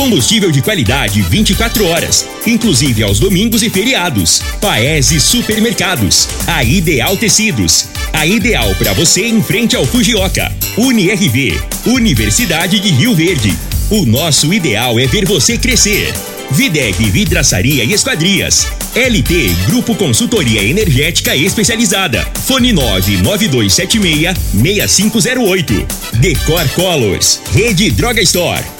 Combustível de qualidade 24 horas, inclusive aos domingos e feriados. Paese Supermercados. A Ideal Tecidos. A ideal para você em frente ao Fujioka. UniRV. Universidade de Rio Verde. O nosso ideal é ver você crescer. Videg Vidraçaria e Esquadrias. LT Grupo Consultoria Energética Especializada. Fone 99276 6508. Decor Colors. Rede Droga Store.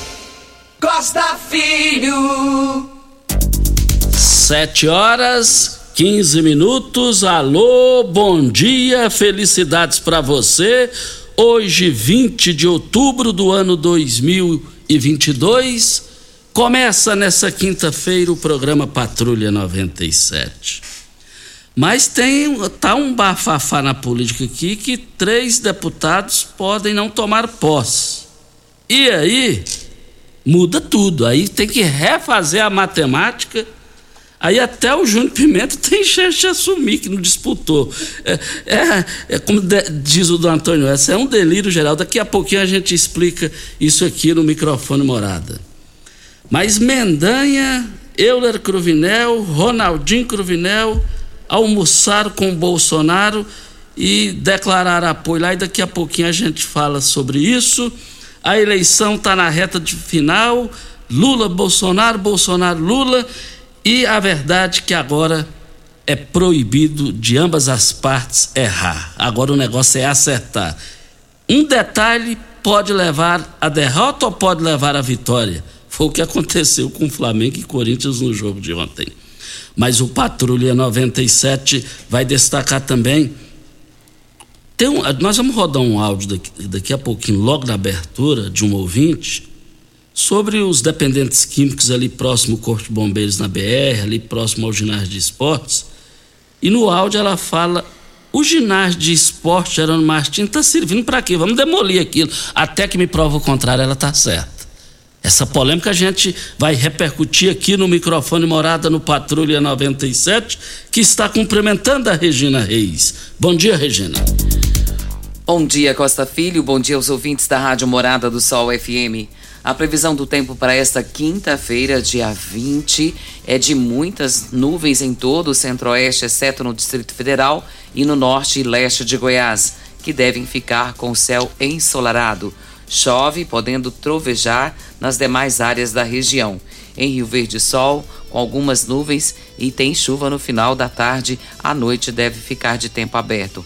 Costa Filho. Sete horas, 15 minutos. Alô, bom dia, felicidades para você. Hoje, 20 de outubro do ano 2022, começa nessa quinta-feira o programa Patrulha 97. Mas tem tá um bafafá na política aqui que três deputados podem não tomar posse. E aí, muda tudo. Aí tem que refazer a matemática. Aí até o Júnior Pimenta tem chance de assumir que não disputou. É, é, é como de, diz o do Antônio, essa é um delírio geral. Daqui a pouquinho a gente explica isso aqui no microfone morada. Mas Mendanha, Euler Cruvinel, Ronaldinho Cruvinel almoçaram com Bolsonaro e declararam apoio lá. E daqui a pouquinho a gente fala sobre isso a eleição está na reta de final, Lula, Bolsonaro, Bolsonaro, Lula, e a verdade é que agora é proibido de ambas as partes errar. Agora o negócio é acertar. Um detalhe pode levar à derrota ou pode levar à vitória. Foi o que aconteceu com Flamengo e Corinthians no jogo de ontem. Mas o Patrulha 97 vai destacar também um, nós vamos rodar um áudio daqui, daqui a pouquinho, logo na abertura, de um ouvinte, sobre os dependentes químicos ali próximo ao Corpo de Bombeiros na BR, ali próximo ao ginásio de esportes. E no áudio ela fala: o ginásio de esporte Gerônimo Martins está servindo para quê? Vamos demolir aquilo. Até que me prova o contrário, ela está certa. Essa polêmica a gente vai repercutir aqui no microfone Morada no Patrulha 97, que está cumprimentando a Regina Reis. Bom dia, Regina. Bom dia, Costa Filho. Bom dia aos ouvintes da Rádio Morada do Sol FM. A previsão do tempo para esta quinta-feira, dia 20, é de muitas nuvens em todo o centro-oeste, exceto no Distrito Federal e no norte e leste de Goiás, que devem ficar com o céu ensolarado. Chove, podendo trovejar nas demais áreas da região. Em Rio Verde, sol, com algumas nuvens e tem chuva no final da tarde. À noite deve ficar de tempo aberto.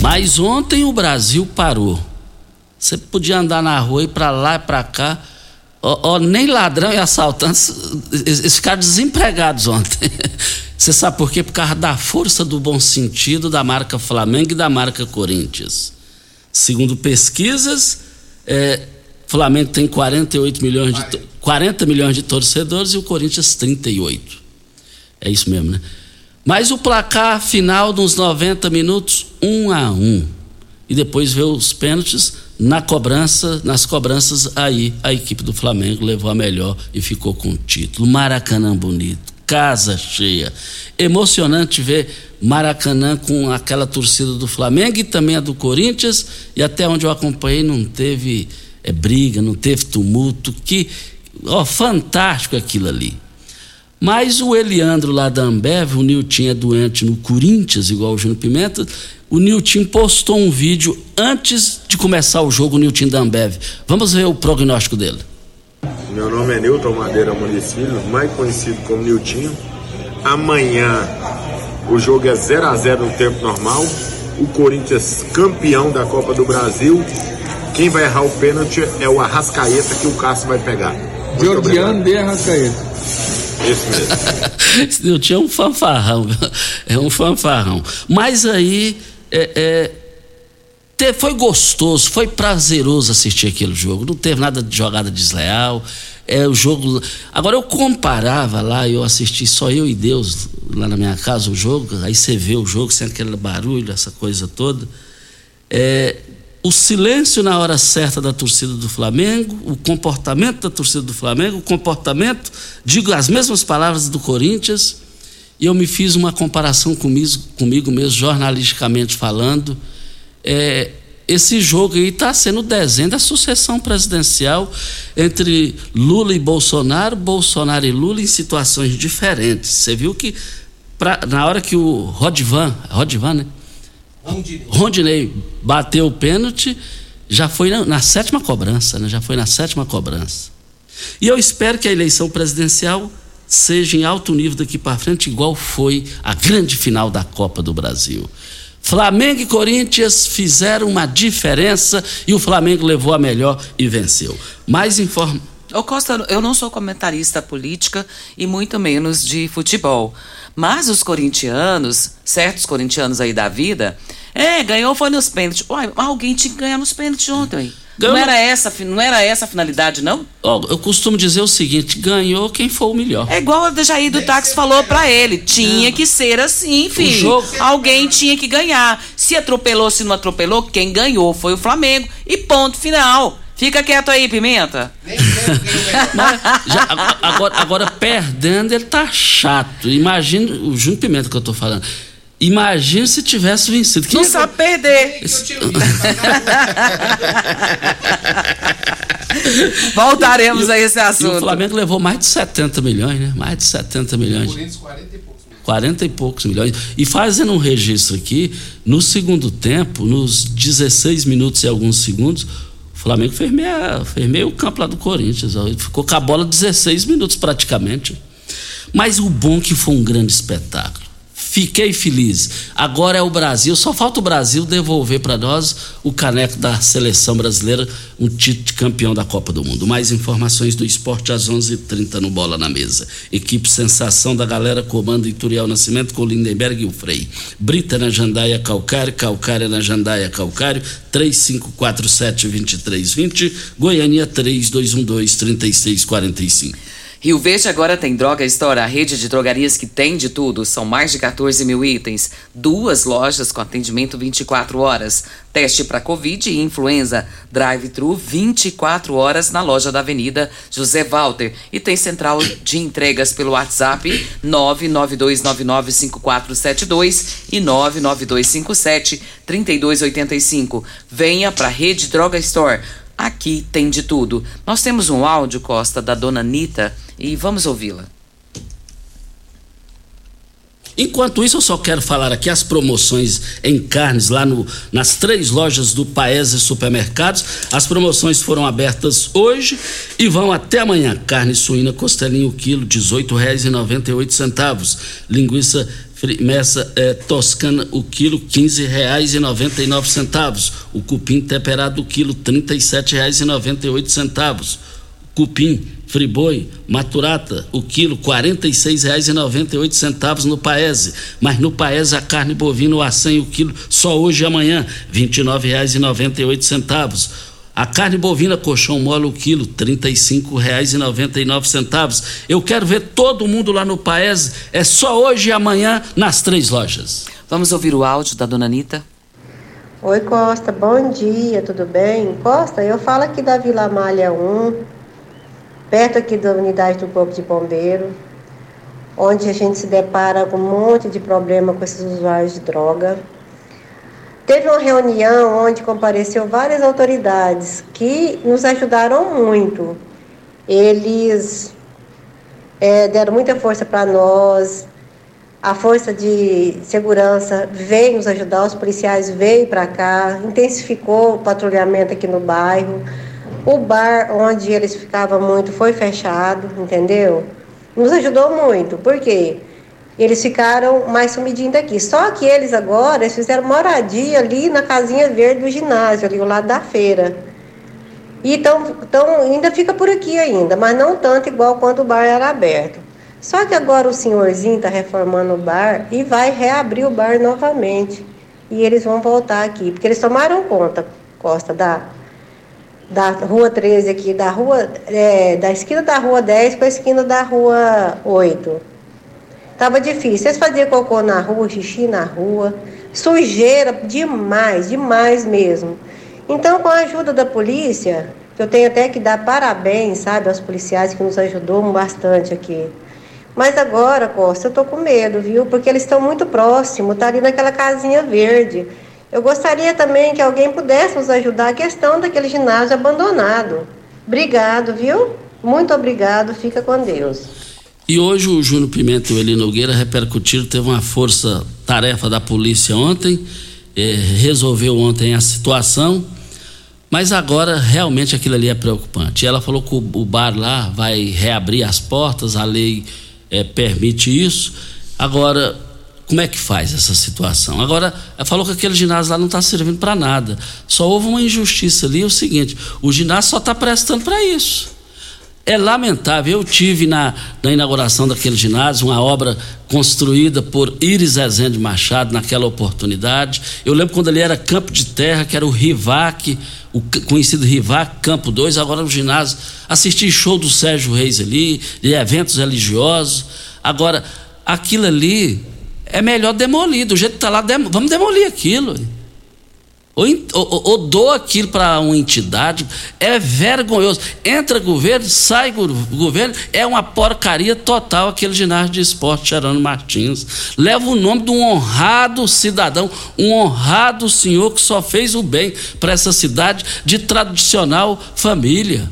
Mas ontem o Brasil parou. Você podia andar na rua e para lá e para cá. Ó, ó, nem ladrão e assaltantes, eles ficaram desempregados ontem. Você sabe por quê? Por causa da força do bom sentido da marca Flamengo e da marca Corinthians. Segundo pesquisas, é, Flamengo tem 48 milhões de, 40 milhões de torcedores e o Corinthians 38. É isso mesmo, né? Mas o placar final dos 90 minutos, um a um. E depois veio os pênaltis na cobrança, nas cobranças aí a equipe do Flamengo levou a melhor e ficou com o título. Maracanã bonito, casa cheia. Emocionante ver Maracanã com aquela torcida do Flamengo e também a do Corinthians, e até onde eu acompanhei não teve é, briga, não teve tumulto, que ó, fantástico aquilo ali. Mas o Eliandro lá da Ambev, o Nilton é doente no Corinthians, igual o Júnior Pimenta, o Nilton postou um vídeo antes de começar o jogo, o Nilton da Ambev. Vamos ver o prognóstico dele. Meu nome é Nilton Madeira Muniz Filho, mais conhecido como Niltinho. Amanhã o jogo é 0 a 0 no tempo normal. O Corinthians campeão da Copa do Brasil. Quem vai errar o pênalti é o Arrascaeta que o Cássio vai pegar. Jordiano de Arrascaeta. Esse mesmo. Um fanfarrão, é um fanfarrão. Mas aí é, é, foi gostoso, foi prazeroso assistir aquele jogo. Não teve nada de jogada desleal. É o jogo. Agora eu comparava lá, eu assisti só eu e Deus lá na minha casa o jogo. Aí você vê o jogo sem aquele barulho, essa coisa toda. É, o silêncio na hora certa da torcida do Flamengo, o comportamento da torcida do Flamengo, o comportamento, digo as mesmas palavras do Corinthians, e eu me fiz uma comparação comigo, comigo mesmo, jornalisticamente falando. É, esse jogo aí está sendo o desenho da sucessão presidencial entre Lula e Bolsonaro, Bolsonaro e Lula em situações diferentes. Você viu que pra- na hora que o Rodivan, Rodivan, né? Rondinei bateu o pênalti, já foi na, na sétima cobrança, né? Já foi na sétima cobrança. E eu espero que a eleição presidencial seja em alto nível daqui para frente, igual foi a grande final da Copa do Brasil. Flamengo e Corinthians fizeram uma diferença e o Flamengo levou a melhor e venceu. Mais informa. Ô Costa, eu não sou comentarista política e muito menos de futebol. Mas os corintianos, certos corintianos aí da vida, é, ganhou foi nos pênaltis. Uai, alguém tinha que ganhar nos pênaltis ontem. Ganhou Não era, essa, não era essa a finalidade, não? Ó, eu costumo dizer o seguinte: ganhou quem for o melhor. É igual a Jair do Táxi falou pra ele. Tinha que ser assim, filho. jogo- Alguém tinha que ganhar. Se atropelou, se não atropelou, quem ganhou foi o Flamengo. E ponto final. Fica quieto aí, Pimenta. Mas já- agora, agora, perdendo, ele tá chato. Imagina, o Júnior Pimenta que eu tô falando. Imagina se tivesse vencido. Quem Não é- sabe perder. Voltaremos a esse E assunto. o Flamengo levou mais de 70 milhões, né? Mais de 70 milhões. 40 e poucos milhões. E fazendo um registro aqui, no segundo tempo, nos 16 minutos e alguns segundos, Flamengo fez meia, fez meio campo lá do Corinthians. ó. Ele ficou com a bola 16 minutos praticamente. Mas o bom é que foi um grande espetáculo. Fiquei feliz. Agora é o Brasil. Só falta o Brasil devolver para nós o caneco da seleção brasileira, um título de campeão da Copa do Mundo. Mais informações do esporte às 11h30 no Bola na Mesa. Equipe Sensação da galera comanda Ituriel Nascimento com Lindenberg e o Frei. Brita na Jandaia Calcário, Calcária na Jandaia Calcário, 3547-2320, Goiânia 3212-3645. Rio Verde agora tem Droga Store, a rede de drogarias que tem de tudo. São mais de 14 mil itens. Duas lojas com atendimento 24 horas. Teste para Covid e influenza. Drive-thru 24 horas na loja da Avenida José Walter. E tem central de entregas pelo WhatsApp 992995472 e 99257-3285. Venha para a rede Droga Store. Aqui tem de tudo. Nós temos um áudio, Costa, da dona Anitta, e vamos ouvi-la. Enquanto isso, eu só quero falar aqui as promoções em carnes lá no, nas três lojas do Paese Supermercados. As promoções foram abertas hoje e vão até amanhã. Carne suína costelinha o quilo, R$ 18,98. Linguiça messa eh, toscana o quilo, R$ 15,99. O cupim temperado o quilo, R$ 37,98. Cupim, friboi, maturata, o quilo R$ 46,98 no Paese. Mas no Paese a carne bovina o acém o quilo só hoje e amanhã, R$ 29,98. A carne bovina colchão mole o quilo, R$ 35,99. Eu quero ver todo mundo lá no Paese, é só hoje e amanhã nas três lojas. Vamos ouvir o áudio da dona Anitta? Oi Costa, bom dia, tudo bem? Costa, eu falo aqui da Vila Malha 1, perto aqui da unidade do Corpo de Bombeiro. onde a gente se depara com um monte de problema com esses usuários de droga. Teve uma reunião onde compareceu várias autoridades que nos ajudaram muito. Eles é, deram muita força para nós. A força de segurança veio nos ajudar, os policiais veio para cá, intensificou o patrulhamento aqui no bairro. O bar onde eles ficavam muito foi fechado, entendeu? Nos ajudou muito, porque eles ficaram mais sumidinhos daqui. Só que eles agora eles fizeram moradia ali na casinha verde do ginásio, ali ao lado da feira. E então, então ainda fica por aqui ainda, mas não tanto igual quando o bar era aberto. Só que agora o senhorzinho está reformando o bar e vai reabrir o bar novamente. E eles vão voltar aqui, porque eles tomaram conta, Costa, da, da rua 13 aqui, da rua, é, da esquina da rua 10 para a esquina da rua 8. Tava difícil. Eles faziam cocô na rua, xixi na rua, sujeira demais, demais mesmo. Então, com a ajuda da polícia, eu tenho até que dar parabéns, sabe, aos policiais que nos ajudou bastante aqui. Mas agora, Costa, eu tô com medo, viu? Porque eles estão muito próximos, tá ali naquela casinha verde. Eu gostaria também que alguém pudesse nos ajudar a questão daquele ginásio abandonado. Obrigado, viu? Muito obrigado, fica com Deus. E hoje o Júnior Pimenta e o Eli Nogueira repercutiram, teve uma força-tarefa da polícia ontem, eh, resolveu ontem a situação, mas agora realmente aquilo ali é preocupante. Ela falou que o, o bar lá vai reabrir as portas, a lei é, permite isso. Agora, como é que faz essa situação? Agora, ela falou que aquele ginásio lá não está servindo para nada. Só houve uma injustiça ali, é o seguinte: o ginásio só está prestando para isso. É lamentável. Eu tive na, na, inauguração daquele ginásio uma obra construída por Iris Rezende Machado naquela oportunidade. Eu lembro quando ele era campo de terra, que era o Rivac, o conhecido Rivac Campo 2, agora no ginásio. Assisti show do Sérgio Reis ali, de eventos religiosos. Agora, aquilo ali é melhor demolir. Do jeito que está lá, vamos demolir aquilo. Ou, ou, ou dou aquilo para uma entidade, é vergonhoso. Entra governo, sai governo, é uma porcaria total aquele ginásio de esporte Gerando Martins. Leva o nome de um honrado cidadão, um honrado senhor que só fez o bem para essa cidade de tradicional família.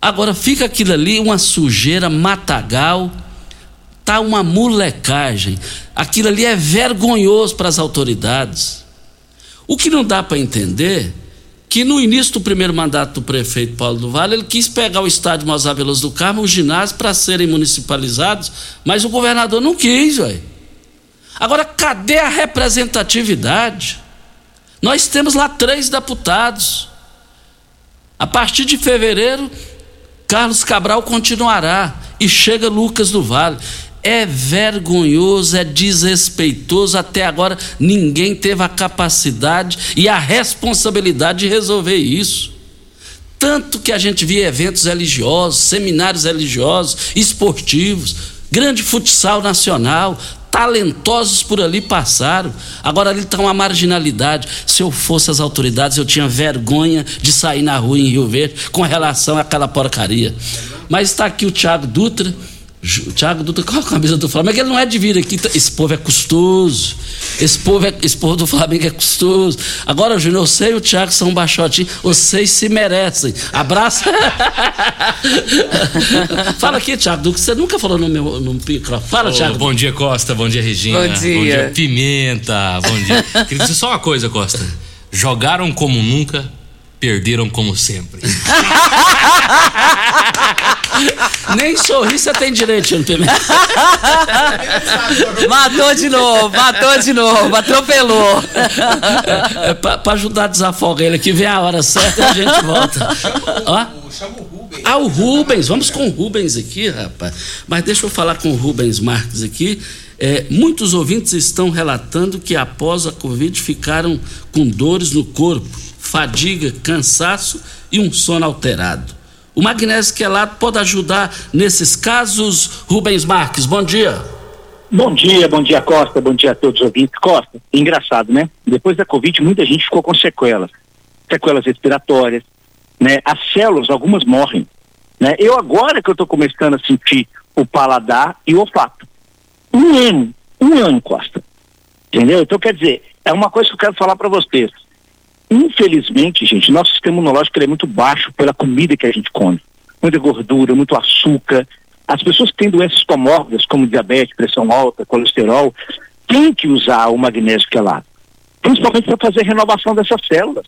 Agora fica aquilo ali, uma sujeira, matagal, tá uma molecagem. Aquilo ali é vergonhoso para as autoridades. O que não dá para entender que no início do primeiro mandato do prefeito Paulo do Vale, ele quis pegar o estádio Mozar do Carmo, o ginásio, para serem municipalizados, mas o governador não quis, ué. Agora, cadê a representatividade? Nós temos lá três deputados. A partir de fevereiro, Carlos Cabral continuará e chega Lucas do Vale é vergonhoso, é desrespeitoso. Até agora ninguém teve a capacidade e a responsabilidade de resolver isso. Tanto que a gente via eventos religiosos, seminários religiosos, esportivos, grande futsal nacional, talentosos por ali passaram. Agora ali está uma marginalidade. Se eu fosse as autoridades, eu tinha vergonha de sair na rua em Rio Verde com relação àquela porcaria. Mas está aqui o Tiago Dutra Thiago Dutra com a camisa do Flamengo, ele não é de vir aqui. Esse povo é custoso. Esse povo, é, esse povo do Flamengo é custoso. Agora, Júnior, eu sei o Thiago são um baixotinho, vocês se merecem. Abraço. Fala aqui, Thiago Dutra, você nunca falou no meu no microfone. Fala, oh, Thiago. Bom dia, Costa. Bom dia, Regina. Bom dia. Bom dia, Pimenta. Bom dia. Queria dizer só uma coisa, Costa. Jogaram como nunca, perderam como sempre. Nem sorrir você tem direito, Pimenta. matou de novo, matou de novo, atropelou. É, é pra, pra, ajudar a desafogar ele aqui, vem a hora certa e a gente volta. Ó. Chama o Rubens. Ah, o Rubens, vamos com o Rubens aqui, rapaz. Mas deixa eu falar com o Rubens Marques aqui. É, muitos ouvintes estão relatando que após a Covid ficaram com dores no corpo, fadiga, cansaço e um sono alterado. O magnésio quelado pode ajudar nesses casos? Rubens Marques, bom dia. Bom dia, bom dia Costa, bom dia a todos os ouvintes. Costa, engraçado, né? Depois da Covid, muita gente ficou com sequelas. Sequelas respiratórias, né? As células, algumas morrem. Né? Eu agora que eu estou começando a sentir o paladar e o olfato. Um ano, um ano, Costa. Entendeu? Então, quer dizer, é uma coisa que eu quero falar para vocês. Infelizmente, gente, nosso sistema imunológico é muito baixo pela comida que a gente come. Muita gordura, muito açúcar. As pessoas que têm doenças comórbidas, como diabetes, pressão alta, colesterol, têm que usar o magnésio quelado. Principalmente para fazer a renovação dessas células.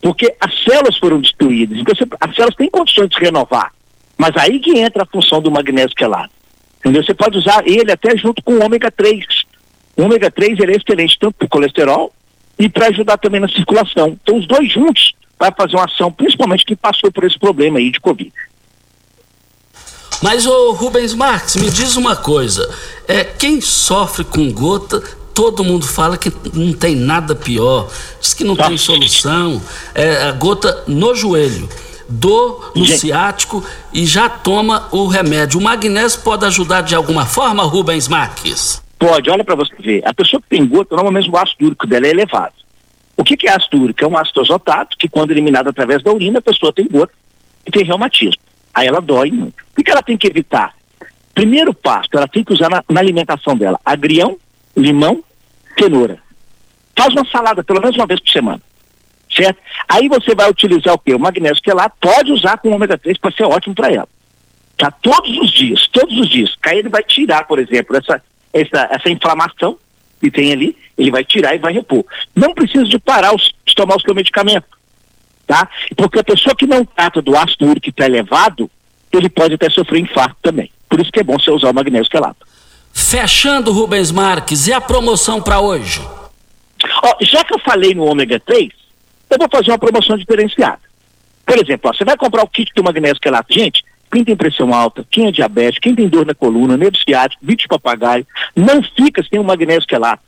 Porque as células foram destruídas. Então, as células têm condições de se renovar. Mas aí que entra a função do magnésio quelado. Entendeu? Você pode usar ele até junto com o ômega 3. O ômega 3 ele é excelente tanto para o colesterol e para ajudar também na circulação. Então, os dois juntos vai fazer uma ação, principalmente quem passou por esse problema aí de Covid. Mas o Rubens Marques, me diz uma coisa, é quem sofre com gota, todo mundo fala que não tem nada pior, diz que não tem solução, é a gota no joelho, dor no Gente. ciático e já toma o remédio. O magnésio pode ajudar de alguma forma, Rubens Marques? Pode, olha para você ver. A pessoa que tem gota, normalmente o ácido úrico dela é elevado. O que, que é ácido úrico? É um ácido azotato que, quando eliminado através da urina, a pessoa tem gota e tem reumatismo. Aí ela dói muito. O que, que ela tem que evitar? Primeiro passo, ela tem que usar na, na alimentação dela agrião, limão, cenoura. Faz uma salada pelo menos uma vez por semana. Certo? Aí você vai utilizar o quê? O magnésio quelado, pode usar com ômega 3 para ser ótimo para ela. Tá? Todos os dias, todos os dias. Aí ele vai tirar, por exemplo, essa, essa, essa inflamação que tem ali, ele vai tirar e vai repor. Não precisa de parar os, de tomar o seu medicamento, tá? Porque a pessoa que não trata do ácido úrico que está elevado, ele pode até sofrer infarto também. Por isso que é bom você usar o magnésio quelado. Fechando, Rubens Marques, e a promoção para hoje? Ó, já que eu falei no ômega 3, eu vou fazer uma promoção diferenciada. Por exemplo, ó, você vai comprar o kit do magnésio quelato. Gente, quem tem pressão alta, quem é diabético, quem tem dor na coluna, nervo ciático, bicho de papagaio, não fica sem o magnésio quelato.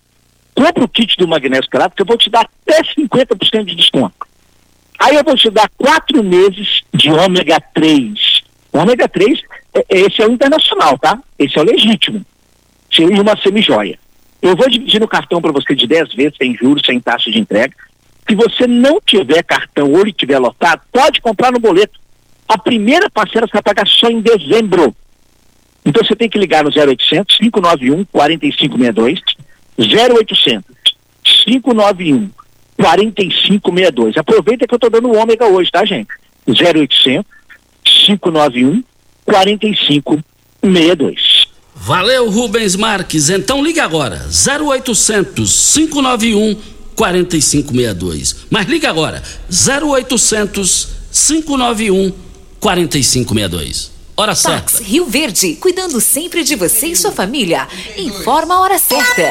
Compra o kit do magnésio quelato que eu vou te dar até 50% de desconto. Aí eu vou te dar quatro meses de ômega 3. O ômega 3, é- esse é o internacional, tá? Esse é o legítimo. Seria uma semijoia. Eu vou dividir no cartão para você de 10 vezes, sem juros, sem taxa de entrega. Se você não tiver cartão ou ele estiver lotado, pode comprar no boleto. A primeira parcela você vai pagar só em dezembro. Então você tem que ligar no 0800 591 4562, 0800 591 4562. Aproveita que eu estou dando o ômega hoje, tá, gente? 0800 591 4562. Valeu, Rubens Marques. Então liga agora, 0800 591 4562. Mas liga agora, 0800 591 4562. Hora Pax certa. Rio Verde, cuidando sempre de você e sua família. Informa a hora certa.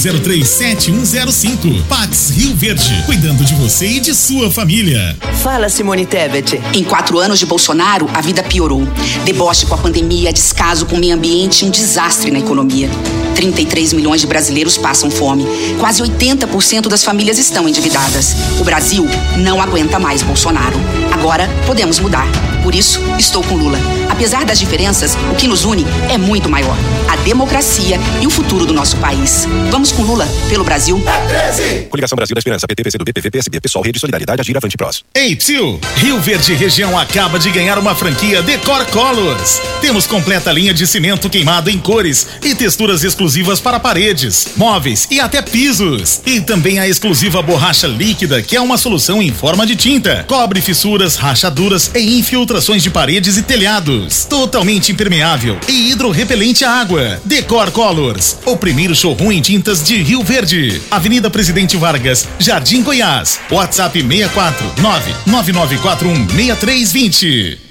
984037105. Pax Rio Verde, cuidando de você e de sua família. Fala, Simone Tebet. Em quatro anos de Bolsonaro, a vida piorou. Deboche com a pandemia, descaso com o meio ambiente e um desastre na economia. 33 milhões de brasileiros passam fome. Quase 80% das famílias estão endividadas. O Brasil não aguenta mais Bolsonaro. Agora podemos mudar. Por isso, estou com Lula. Apesar das diferenças, o que nos une é muito maior: a democracia e o futuro do nosso país. Vamos com Lula pelo Brasil. Coligação Brasil da Esperança, PT, PCdoB, PV, PSB, Pessoal, Rede Solidariedade, Agir, Avante Prós. Ei, Psil! Rio Verde Região acaba de ganhar uma franquia Decor Colors. Temos completa linha de cimento queimado em cores e texturas exclusivas para paredes, móveis e até pisos. E também a exclusiva borracha líquida, que é uma solução em forma de tinta. Cobre fissuras, rachaduras e infiltrações de paredes e telhados. Totalmente impermeável e hidrorrepelente à água. Decor Colors, o primeiro showroom em tintas de Rio Verde. Avenida Presidente Vargas, Jardim Goiás. WhatsApp 64 99941 6320.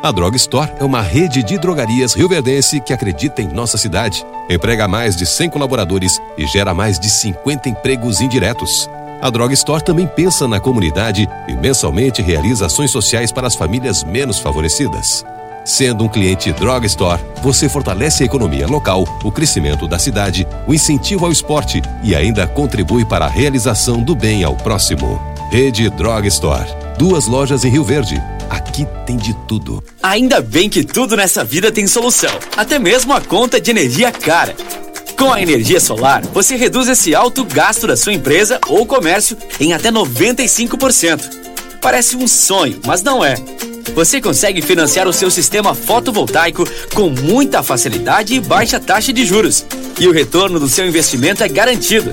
A Drog Store é uma rede de drogarias rioverdense que acredita em nossa cidade, emprega mais de 100 colaboradores e gera mais de 50 empregos indiretos. A Drog Store também pensa na comunidade e mensalmente realiza ações sociais para as famílias menos favorecidas. Sendo um cliente Drog Store, você fortalece a economia local, o crescimento da cidade, o incentivo ao esporte e ainda contribui para a realização do bem ao próximo. Rede Drog Store. Duas lojas em Rio Verde. Aqui tem de tudo. Ainda bem que tudo nessa vida tem solução, até mesmo a conta de energia cara. Com a energia solar, você reduz esse alto gasto da sua empresa ou comércio em até 95%. Parece um sonho, mas não é. Você consegue financiar o seu sistema fotovoltaico com muita facilidade e baixa taxa de juros. E o retorno do seu investimento é garantido.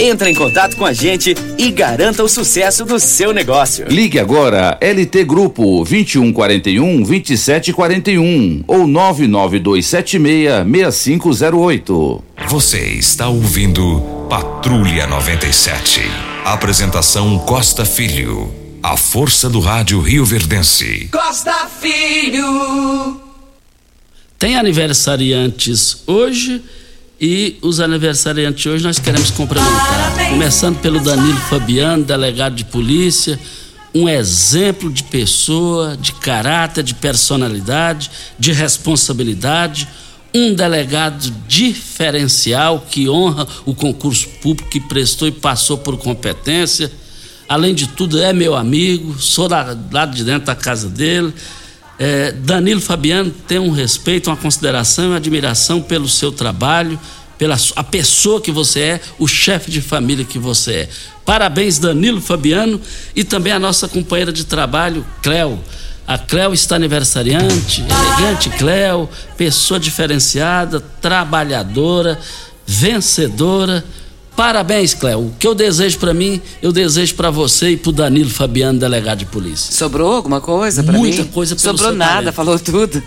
Entre em contato com a gente e garanta o sucesso do seu negócio. Ligue agora LT Grupo 2141 2741 ou 99276 6508. Você está ouvindo Patrulha 97. Apresentação Costa Filho. A força do rádio Rio Verdense. Costa Filho. Tem aniversariantes hoje e os aniversariantes hoje nós queremos cumprimentar. Começando pelo Danilo Fabiano, delegado de polícia, um exemplo de pessoa, de caráter, de personalidade, de responsabilidade, um delegado diferencial que honra o concurso público que prestou e passou por competência. Além de tudo, é meu amigo, sou lá, lá de dentro da casa dele. É, Danilo Fabiano tem um respeito, uma consideração e uma admiração pelo seu trabalho, pela a pessoa que você é, o chefe de família que você é. Parabéns, Danilo Fabiano, e também a nossa companheira de trabalho, Cléo. A Cléo está aniversariante, elegante Cléo, pessoa diferenciada, trabalhadora, vencedora. Parabéns, Cléo. O que eu desejo para mim, eu desejo para você e para o Danilo Fabiano, delegado de polícia. Sobrou alguma coisa para mim? Muita coisa pelo Sobrou nada, talento. falou tudo.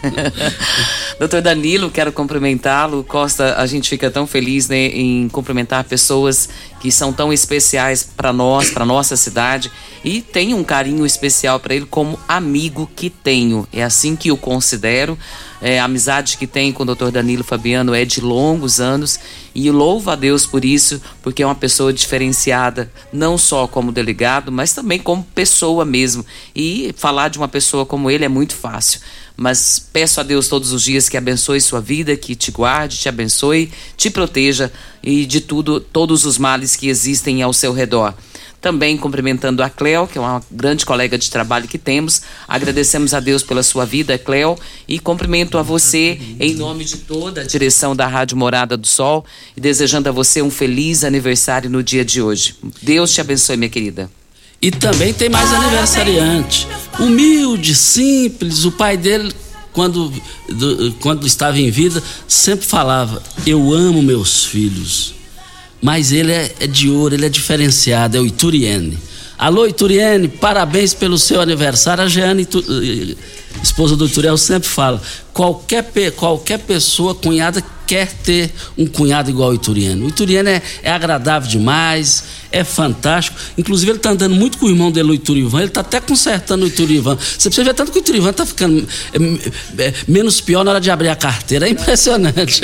Doutor Danilo, quero cumprimentá-lo. Costa, a gente fica tão feliz né, em cumprimentar pessoas que são tão especiais para nós, para nossa cidade. E tenho um carinho especial para ele como amigo que tenho. É assim que o considero. É, a amizade que tenho com o doutor Danilo Fabiano é de longos anos e louvo a Deus por isso, porque é uma pessoa diferenciada, não só como delegado, mas também como pessoa mesmo. E falar de uma pessoa como ele é muito fácil. Mas peço a Deus todos os dias que abençoe sua vida, que te guarde, te abençoe, te proteja e de tudo, todos os males que existem ao seu redor. Também cumprimentando a Cleo, que é uma grande colega de trabalho que temos. Agradecemos a Deus pela sua vida, Cleo, e cumprimento a você em nome de toda a direção da Rádio Morada do Sol e desejando a você um feliz aniversário no dia de hoje. Deus te abençoe, minha querida. E também tem mais aniversariante. Humilde, simples. O pai dele, quando, do- quando estava em vida, sempre falava: Eu amo meus filhos. Mas ele é, é de ouro, ele é diferenciado, é o Ituriene. Alô, Ituriene, parabéns pelo seu aniversário. A Jeane, eh, esposa do Ituriel, sempre fala: qualquer, qualquer pessoa, cunhada, quer ter um cunhado igual o Ituriano. O Ituriano é, é agradável demais, é fantástico. Inclusive, ele está andando muito com o irmão dele, o Iturivan. Ele está até consertando o Iturivan. Você precisa ver tanto que o Iturivan está ficando é, é, menos pior na hora de abrir a carteira. É impressionante.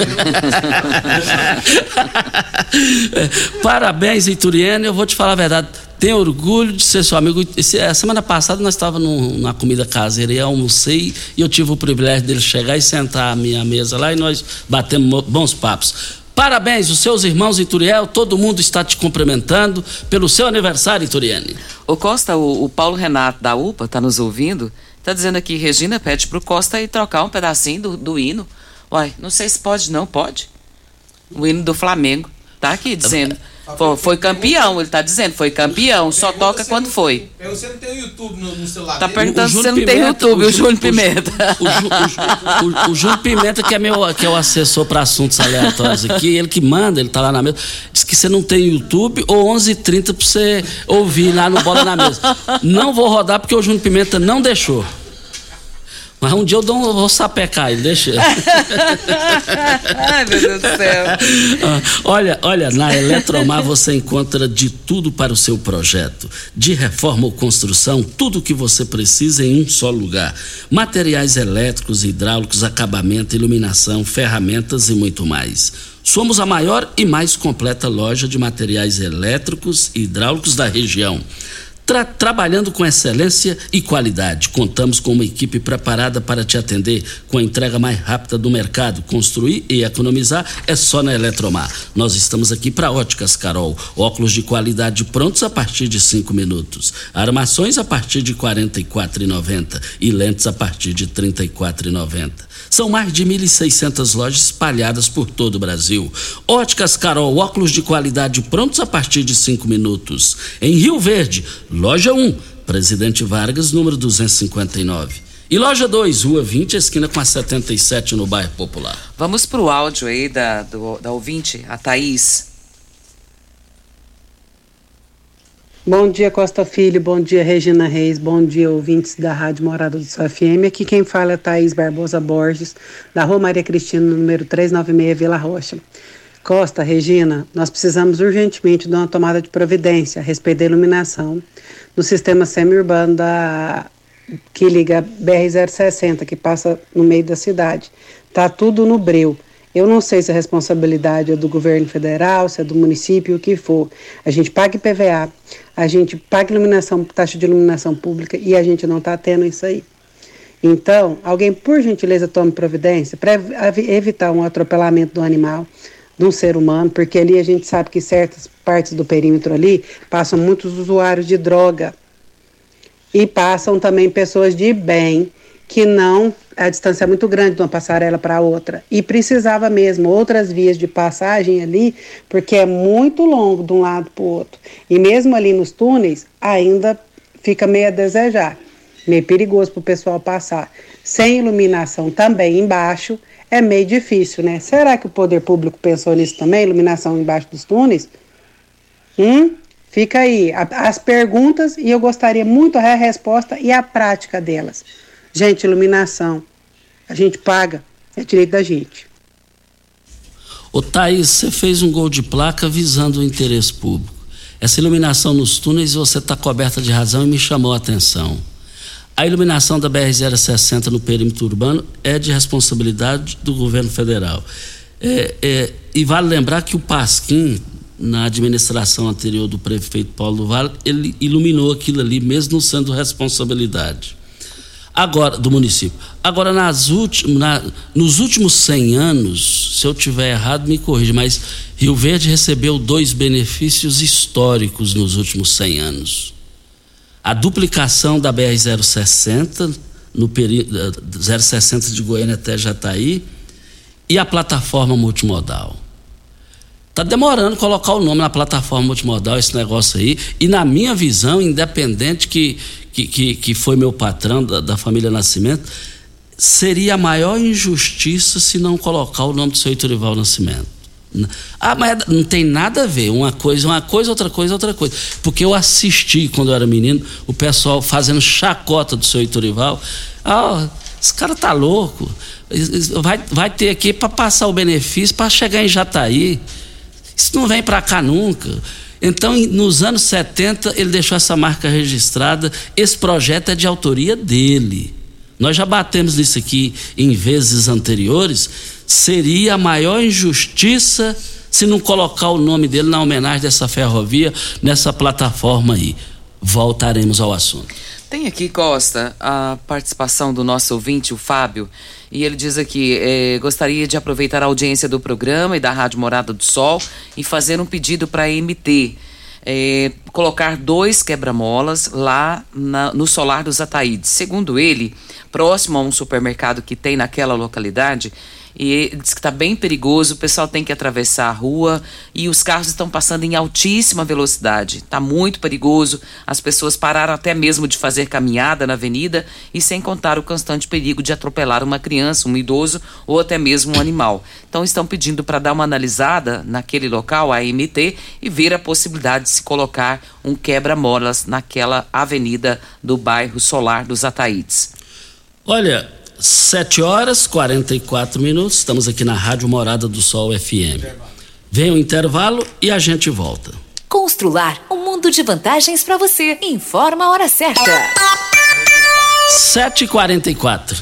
É, parabéns, Ituriano. Eu vou te falar a verdade tenho orgulho de ser seu amigo. Esse, a semana passada nós estávamos numa comida caseira e almocei e eu tive o privilégio dele chegar e sentar à minha mesa lá e nós batemos bons papos. Parabéns, os seus irmãos Ituriel, todo mundo está te cumprimentando pelo seu aniversário, Ituriane. O Costa, o, o Paulo Renato da UPA está nos ouvindo, está dizendo aqui, Regina pede pro Costa ir trocar um pedacinho do, do hino. Uai, não sei se pode não, pode. O hino do Flamengo. Tá aqui dizendo. Foi, foi campeão, ele tá dizendo, foi campeão, só toca quando foi. Você não tem o YouTube no, no celular Tá perguntando se você não tem YouTube, o Júnior Pimenta. O, Júnior Pimenta, que é, meu, que é o assessor para assuntos aleatórios aqui, ele que manda, ele tá lá na mesa, diz que você não tem YouTube ou 11h30 pra você ouvir lá no Bola na Mesa. Não vou rodar porque o Júnior Pimenta não deixou. Mas um dia eu, dou, eu vou sapecar ele, deixa. Ai, meu Deus do céu. Ah, olha, olha, na Eletromar você encontra de tudo para o seu projeto. De reforma ou construção, tudo o que você precisa em um só lugar. Materiais elétricos, hidráulicos, acabamento, iluminação, ferramentas e muito mais. Somos a maior e mais completa loja de materiais elétricos e hidráulicos da região tra trabalhando com excelência e qualidade. Contamos com uma equipe preparada para te atender com a entrega mais rápida do mercado. Construir e economizar é só na Eletromar. Nós estamos aqui para Óticas Carol. Óculos de qualidade prontos a partir de cinco minutos. Armações a partir de R$ 44,90 e lentes a partir de R$ 34,90. São mais de 1.600 lojas espalhadas por todo o Brasil. Óticas Carol, óculos de qualidade prontos a partir de cinco minutos. Em Rio Verde, loja 1, Presidente Vargas, número 259. E loja 2, Rua 20, esquina com a 77 no bairro Popular. Vamos pro áudio aí da, do, da ouvinte, a Thaís. Bom dia, Costa Filho. Bom dia, Regina Reis. Bom dia, ouvintes da Rádio Morada do Sol FM. Aqui quem fala é Thaís Barbosa Borges, da Rua Maria Cristina, número 396, Vila Rocha. Costa, Regina, nós precisamos urgentemente de uma tomada de providência a respeito da iluminação no sistema semi-urbano da que liga a BR-060, que passa no meio da cidade. Tá tudo no breu. Eu não sei se a responsabilidade é do governo federal, se é do município, o que for. A gente paga IPVA, a gente paga iluminação, taxa de iluminação pública e a gente não está tendo isso aí. Então, alguém, por gentileza, tome providência para evitar um atropelamento do animal, de um ser humano, porque ali a gente sabe que certas partes do perímetro ali passam muitos usuários de droga e passam também pessoas de bem que não a distância é muito grande de uma passarela para outra e precisava mesmo outras vias de passagem ali, porque é muito longo de um lado para o outro. E mesmo ali nos túneis ainda fica meio a desejar, meio perigoso para o pessoal passar. Sem iluminação também embaixo é meio difícil, né? Será que o poder público pensou nisso também, iluminação embaixo dos túneis? Hum? Fica aí as perguntas e eu gostaria muito a resposta e a prática delas. Gente, iluminação. A gente paga, é direito da gente. Ô Thaís, você fez um gol de placa visando o interesse público. Essa iluminação nos túneis você está coberta de razão e me chamou a atenção. A iluminação da BR-060 no perímetro urbano é de responsabilidade do governo federal. É, é, e vale lembrar que o Pasquim, na administração anterior do prefeito Paulo do Vale, ele iluminou aquilo ali, mesmo sendo responsabilidade agora do município. Agora, nas últimos, na, nos últimos 100 anos, se eu tiver errado, me corrija, mas Rio Verde recebeu dois benefícios históricos nos últimos 100 anos. A duplicação da BR-060, no período 060 de Goiânia até Jataí, e a plataforma multimodal. Está demorando colocar o nome na plataforma multimodal, esse negócio aí. E na minha visão, independente que, que, que, que foi meu patrão da, da, família Nascimento, seria a maior injustiça se não colocar o nome do seu Iturival Nascimento. Ah, mas não tem nada a ver. Uma coisa, uma coisa, outra coisa, outra coisa. Porque eu assisti, quando eu era menino, o pessoal fazendo chacota do seu Iturival. Ah, Esse cara tá louco. Vai, vai ter aqui para passar o benefício para chegar em Jataí. Isso não vem para cá nunca. Então, nos anos 70, ele deixou essa marca registrada. Esse projeto é de autoria dele. Nós já batemos nisso aqui em vezes anteriores. Seria a maior injustiça se não colocar o nome dele na homenagem dessa ferrovia nessa plataforma aí. Voltaremos ao assunto. Tem aqui, Costa, a participação do nosso ouvinte, o Fábio, e ele diz aqui: eh, gostaria de aproveitar a audiência do programa e da Rádio Morada do Sol e fazer um pedido para a MT. Eh, colocar dois quebra-molas lá na, no solar dos Ataídes. Segundo ele, próximo a um supermercado que tem naquela localidade, e diz que está bem perigoso, o pessoal tem que atravessar a rua e os carros estão passando em altíssima velocidade. Está muito perigoso, as pessoas pararam até mesmo de fazer caminhada na avenida e sem contar o constante perigo de atropelar uma criança, um idoso ou até mesmo um animal. Então estão pedindo para dar uma analisada naquele local, a AMT, e ver a possibilidade de se colocar um quebra-molas naquela avenida do bairro Solar dos Ataídes. Olha, 7 horas 44 minutos, estamos aqui na Rádio Morada do Sol FM. Vem o intervalo e a gente volta. Constrular um mundo de vantagens para você. Informa a hora certa. 7h44.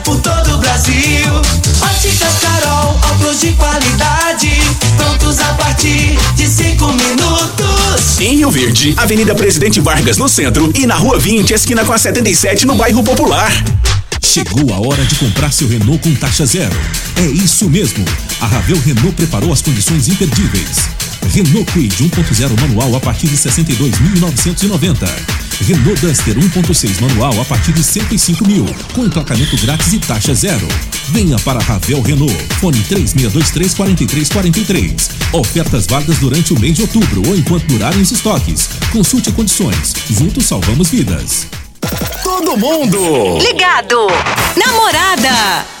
Verde, Avenida Presidente Vargas no centro e na Rua 20, esquina com a 77 no bairro Popular. Chegou a hora de comprar seu Renault com taxa zero. É isso mesmo. A Ravel Renault preparou as condições imperdíveis. Renault Kwid 1.0 manual a partir de 62.990. Renault Duster 1.6 manual a partir de 105 mil, com emplacamento grátis e taxa zero. Venha para Ravel Renault. Fone 3623 4343. Ofertas válidas durante o mês de outubro ou enquanto durarem os estoques. Consulte condições. Juntos salvamos vidas. Todo mundo Ligado. Namorada.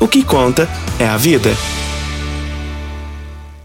O que conta é a vida.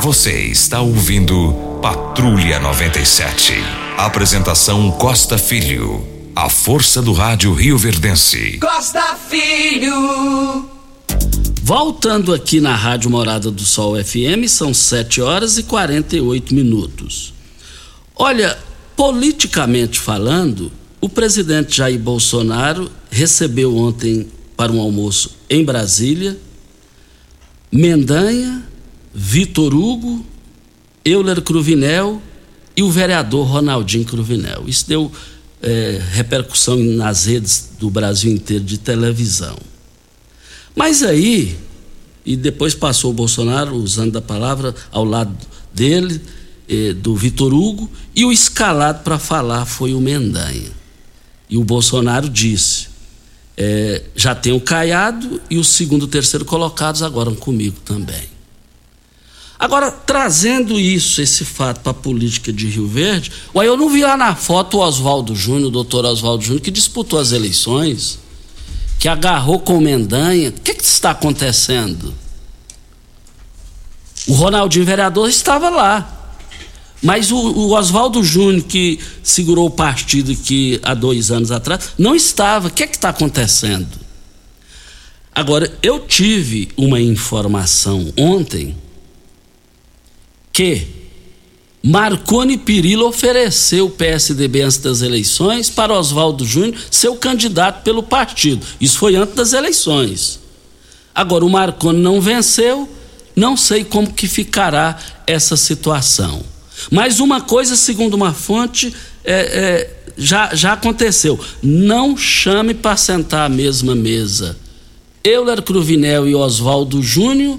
Você está ouvindo Patrulha 97. Apresentação Costa Filho. A força do rádio Rio Verdense. Costa Filho. Voltando aqui na Rádio Morada do Sol FM, são 7 horas e 48 minutos. Olha, politicamente falando, o presidente Jair Bolsonaro recebeu ontem para um almoço em Brasília Mendanha, Vitor Hugo, Euler Cruvinel e o vereador Ronaldinho Cruvinel. Isso deu é, repercussão nas redes do Brasil inteiro de televisão. Mas aí, e depois passou o Bolsonaro usando a palavra ao lado dele, eh, do Vitor Hugo, e o escalado para falar foi o Mendanha. E o Bolsonaro disse: eh, já tem o Caiado e o segundo e terceiro colocados agora comigo também. Agora, trazendo isso, esse fato para a política de Rio Verde, ué, eu não vi lá na foto o Oswaldo Júnior, o doutor Oswaldo Júnior, que disputou as eleições, que agarrou com Mendanha. O que, que está acontecendo? O Ronaldinho vereador estava lá. Mas o, o Oswaldo Júnior, que segurou o partido aqui há dois anos atrás, não estava. O que é está acontecendo? Agora, eu tive uma informação ontem que Marconi Perillo ofereceu o PSDB antes das eleições para Oswaldo Júnior ser o candidato pelo partido. Isso foi antes das eleições. Agora o Marconi não venceu, não sei como que ficará essa situação. Mas uma coisa, segundo uma fonte, é, é, já, já aconteceu. Não chame para sentar à mesma mesa Euler Cruvinel e Oswaldo Júnior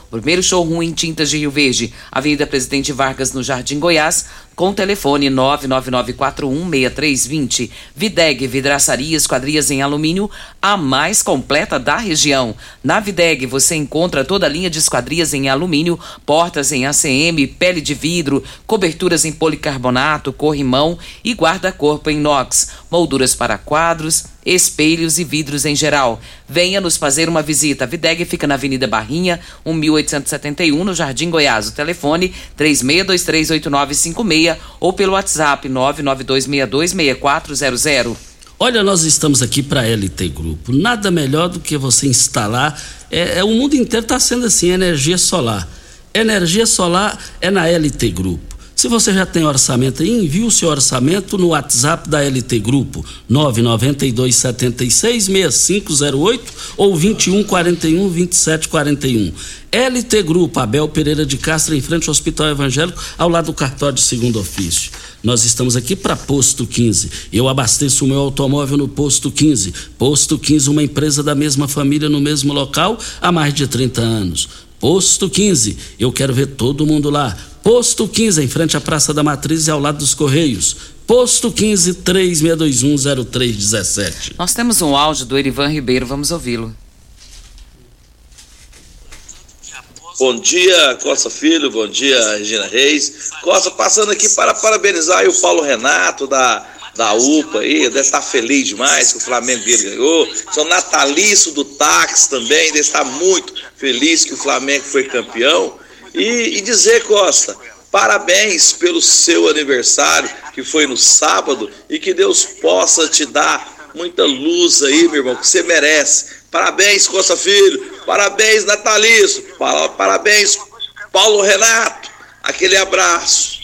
primeiro showroom em tintas de Rio Verde, Avenida Presidente Vargas, no Jardim Goiás, com telefone 999416320. Videg Vidraçaria Esquadrias em Alumínio, a mais completa da região. Na Videg você encontra toda a linha de esquadrias em alumínio, portas em ACM, pele de vidro, coberturas em policarbonato, corrimão e guarda-corpo em inox, molduras para quadros, espelhos e vidros em geral. Venha nos fazer uma visita. A Videg fica na Avenida Barrinha, 1871, no Jardim Goiás. O telefone 36238956 ou pelo WhatsApp 992626400. Olha, nós estamos aqui para a LT Grupo. Nada melhor do que você instalar. É, é o mundo inteiro está sendo assim: energia solar. Energia solar é na LT Grupo. Se você já tem orçamento envie o seu orçamento no WhatsApp da LT Grupo, 992766508 ou 21412741. LT Grupo, Abel Pereira de Castro, em frente ao Hospital Evangélico, ao lado do cartório de segundo ofício. Nós estamos aqui para Posto 15. Eu abasteço o meu automóvel no Posto 15. Posto 15, uma empresa da mesma família no mesmo local há mais de 30 anos. Posto 15, eu quero ver todo mundo lá. Posto 15, em frente à Praça da Matriz e ao lado dos Correios. Posto 15 36210317. Nós temos um áudio do Erivan Ribeiro, vamos ouvi-lo. Bom dia, Costa Filho, bom dia, Regina Reis. Costa, passando aqui para parabenizar o Paulo Renato da, da UPA aí, deve estar feliz demais que o Flamengo dele ganhou. Sou natalício do táxi também, deve estar muito feliz que o Flamengo foi campeão. E, e dizer, Costa, parabéns pelo seu aniversário, que foi no sábado, e que Deus possa te dar muita luz aí, meu irmão, que você merece. Parabéns, Costa Filho, parabéns, Natalício, parabéns, Paulo Renato, aquele abraço.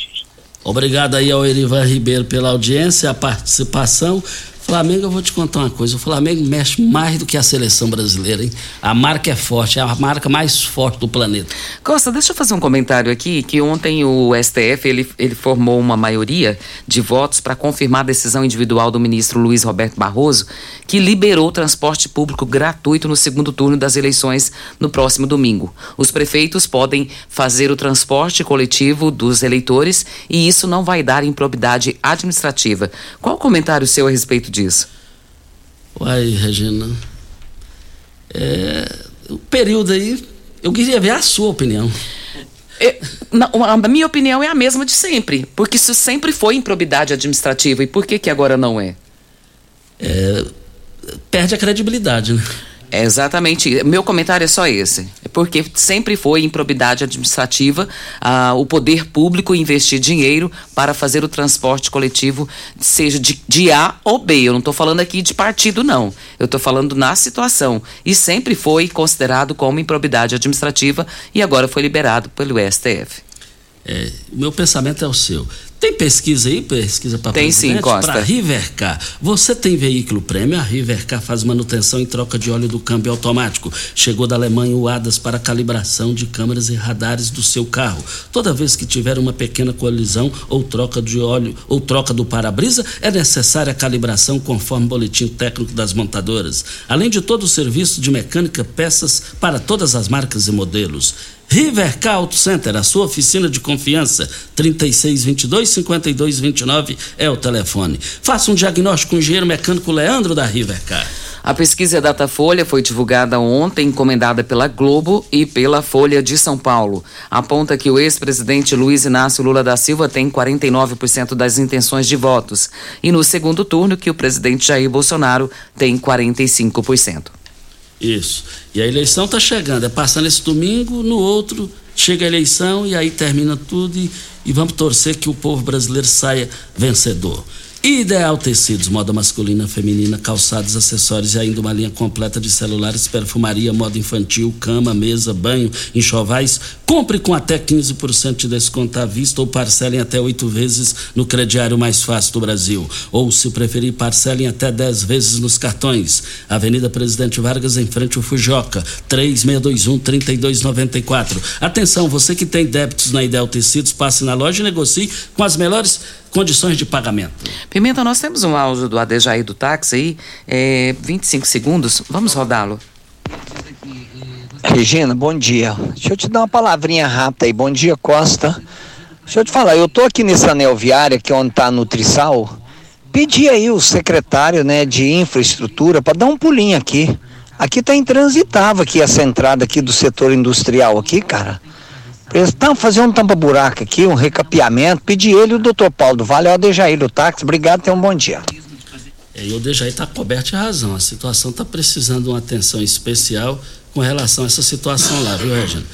Obrigado aí ao Erivan Ribeiro pela audiência, a participação. Flamengo, eu vou te contar uma coisa: o Flamengo mexe mais do que a seleção brasileira, hein? A marca é forte, é a marca mais forte do planeta. Costa, deixa eu fazer um comentário aqui, que ontem o STF, ele, ele formou uma maioria de votos para confirmar a decisão individual do ministro Luiz Roberto Barroso, que liberou o transporte público gratuito no segundo turno das eleições no próximo domingo. Os prefeitos podem fazer o transporte coletivo dos eleitores e isso não vai dar improbidade administrativa. Qual o comentário seu a respeito disso? Uai, Regina. É, o período aí, eu queria ver a sua opinião. É, não, a minha opinião é a mesma de sempre, porque isso sempre foi improbidade administrativa. E por que, que agora não é? É, perde a credibilidade, né? É exatamente. Meu comentário é só esse. É porque sempre foi improbidade administrativa ah, o poder público investir dinheiro para fazer o transporte coletivo, seja de, de A ou B. Eu não estou falando aqui de partido, não. Eu estou falando na situação. E sempre foi considerado como improbidade administrativa e agora foi liberado pelo STF. É, meu pensamento é o seu. Tem pesquisa aí, pesquisa para Tem sim, Costa. Para Rivercar. Você tem veículo prêmio? A Rivercar faz manutenção e troca de óleo do câmbio automático. Chegou da Alemanha o ADAS para calibração de câmeras e radares do seu carro. Toda vez que tiver uma pequena colisão ou troca de óleo ou troca do para-brisa, é necessária a calibração conforme o boletim técnico das montadoras. Além de todo o serviço de mecânica, peças para todas as marcas e modelos. Rivercar Auto Center, a sua oficina de confiança, 3622-5229 é o telefone. Faça um diagnóstico com o engenheiro mecânico Leandro da Rivercar. A pesquisa Datafolha foi divulgada ontem, encomendada pela Globo e pela Folha de São Paulo. Aponta que o ex-presidente Luiz Inácio Lula da Silva tem 49% das intenções de votos. E no segundo turno, que o presidente Jair Bolsonaro tem 45%. Isso. E a eleição está chegando, é passando esse domingo, no outro chega a eleição e aí termina tudo e, e vamos torcer que o povo brasileiro saia vencedor. Ideal Tecidos, moda masculina, feminina, calçados, acessórios e ainda uma linha completa de celulares, perfumaria, moda infantil, cama, mesa, banho, enxovais. Compre com até 15% de desconto à vista ou parcelem até oito vezes no crediário mais fácil do Brasil. Ou, se preferir, parcelem até 10 vezes nos cartões. Avenida Presidente Vargas, em frente ao Fujoca, 3621-3294. Atenção, você que tem débitos na Ideal Tecidos, passe na loja e negocie com as melhores condições de pagamento. Pimenta, nós temos um áudio do Adejaí do táxi aí, é, 25 segundos. Vamos rodá-lo. Regina, bom dia. Deixa eu te dar uma palavrinha rápida aí. Bom dia, Costa. Deixa eu te falar, eu tô aqui nesse anel viário, que é onde tá a Nutrisal. Pedi aí o secretário, né, de infraestrutura para dar um pulinho aqui. Aqui tá intransitável aqui essa entrada aqui do setor industrial aqui, cara. Estão fazendo um tampa-buraco aqui, um recapeamento. Pedi ele o doutor Paulo do Vale, o Dejaí do táxi. Obrigado, tenha um bom dia. É, e o Dejaí está coberto de razão. A situação está precisando de uma atenção especial com relação a essa situação lá, viu, Regina?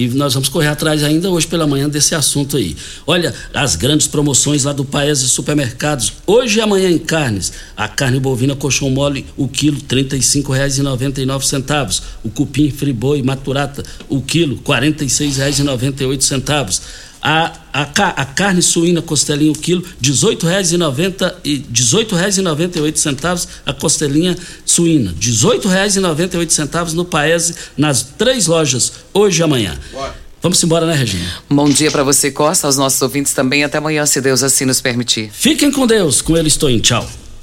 E nós vamos correr atrás ainda hoje pela manhã desse assunto aí. Olha, as grandes promoções lá do Paes e Supermercados. Hoje e amanhã em carnes. A carne bovina colchão mole, o quilo, R$ 35,99. O cupim friboi maturata, o quilo, R$ 46,98. A, a, a, carne suína costelinha o quilo, R$ 18,90 e R$ 18,98 a costelinha suína. R$ 18,98 no Paese, nas três lojas, hoje e amanhã. Bora. Vamos embora, né, Regina? Bom dia para você, Costa, aos nossos ouvintes também. Até amanhã, se Deus assim nos permitir. Fiquem com Deus, com ele estou em tchau.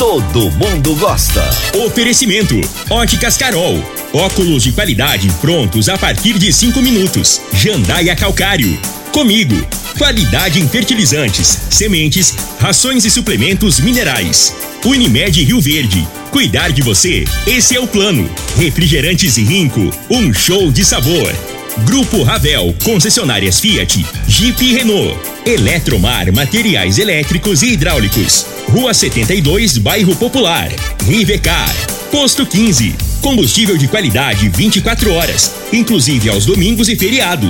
Todo mundo gosta. Oferecimento: Óticas Carol. Óculos de qualidade prontos a partir de cinco minutos. Jandaia Calcário. Comigo. Qualidade em fertilizantes, sementes, rações e suplementos minerais. Unimed Rio Verde. Cuidar de você, esse é o plano. Refrigerantes e Rinco. Um show de sabor. Grupo Ravel, concessionárias Fiat, Jeep e Renault. Eletromar, materiais elétricos e hidráulicos. Rua 72, Bairro Popular. Rivecar. Posto 15. Combustível de qualidade 24 horas, inclusive aos domingos e feriados.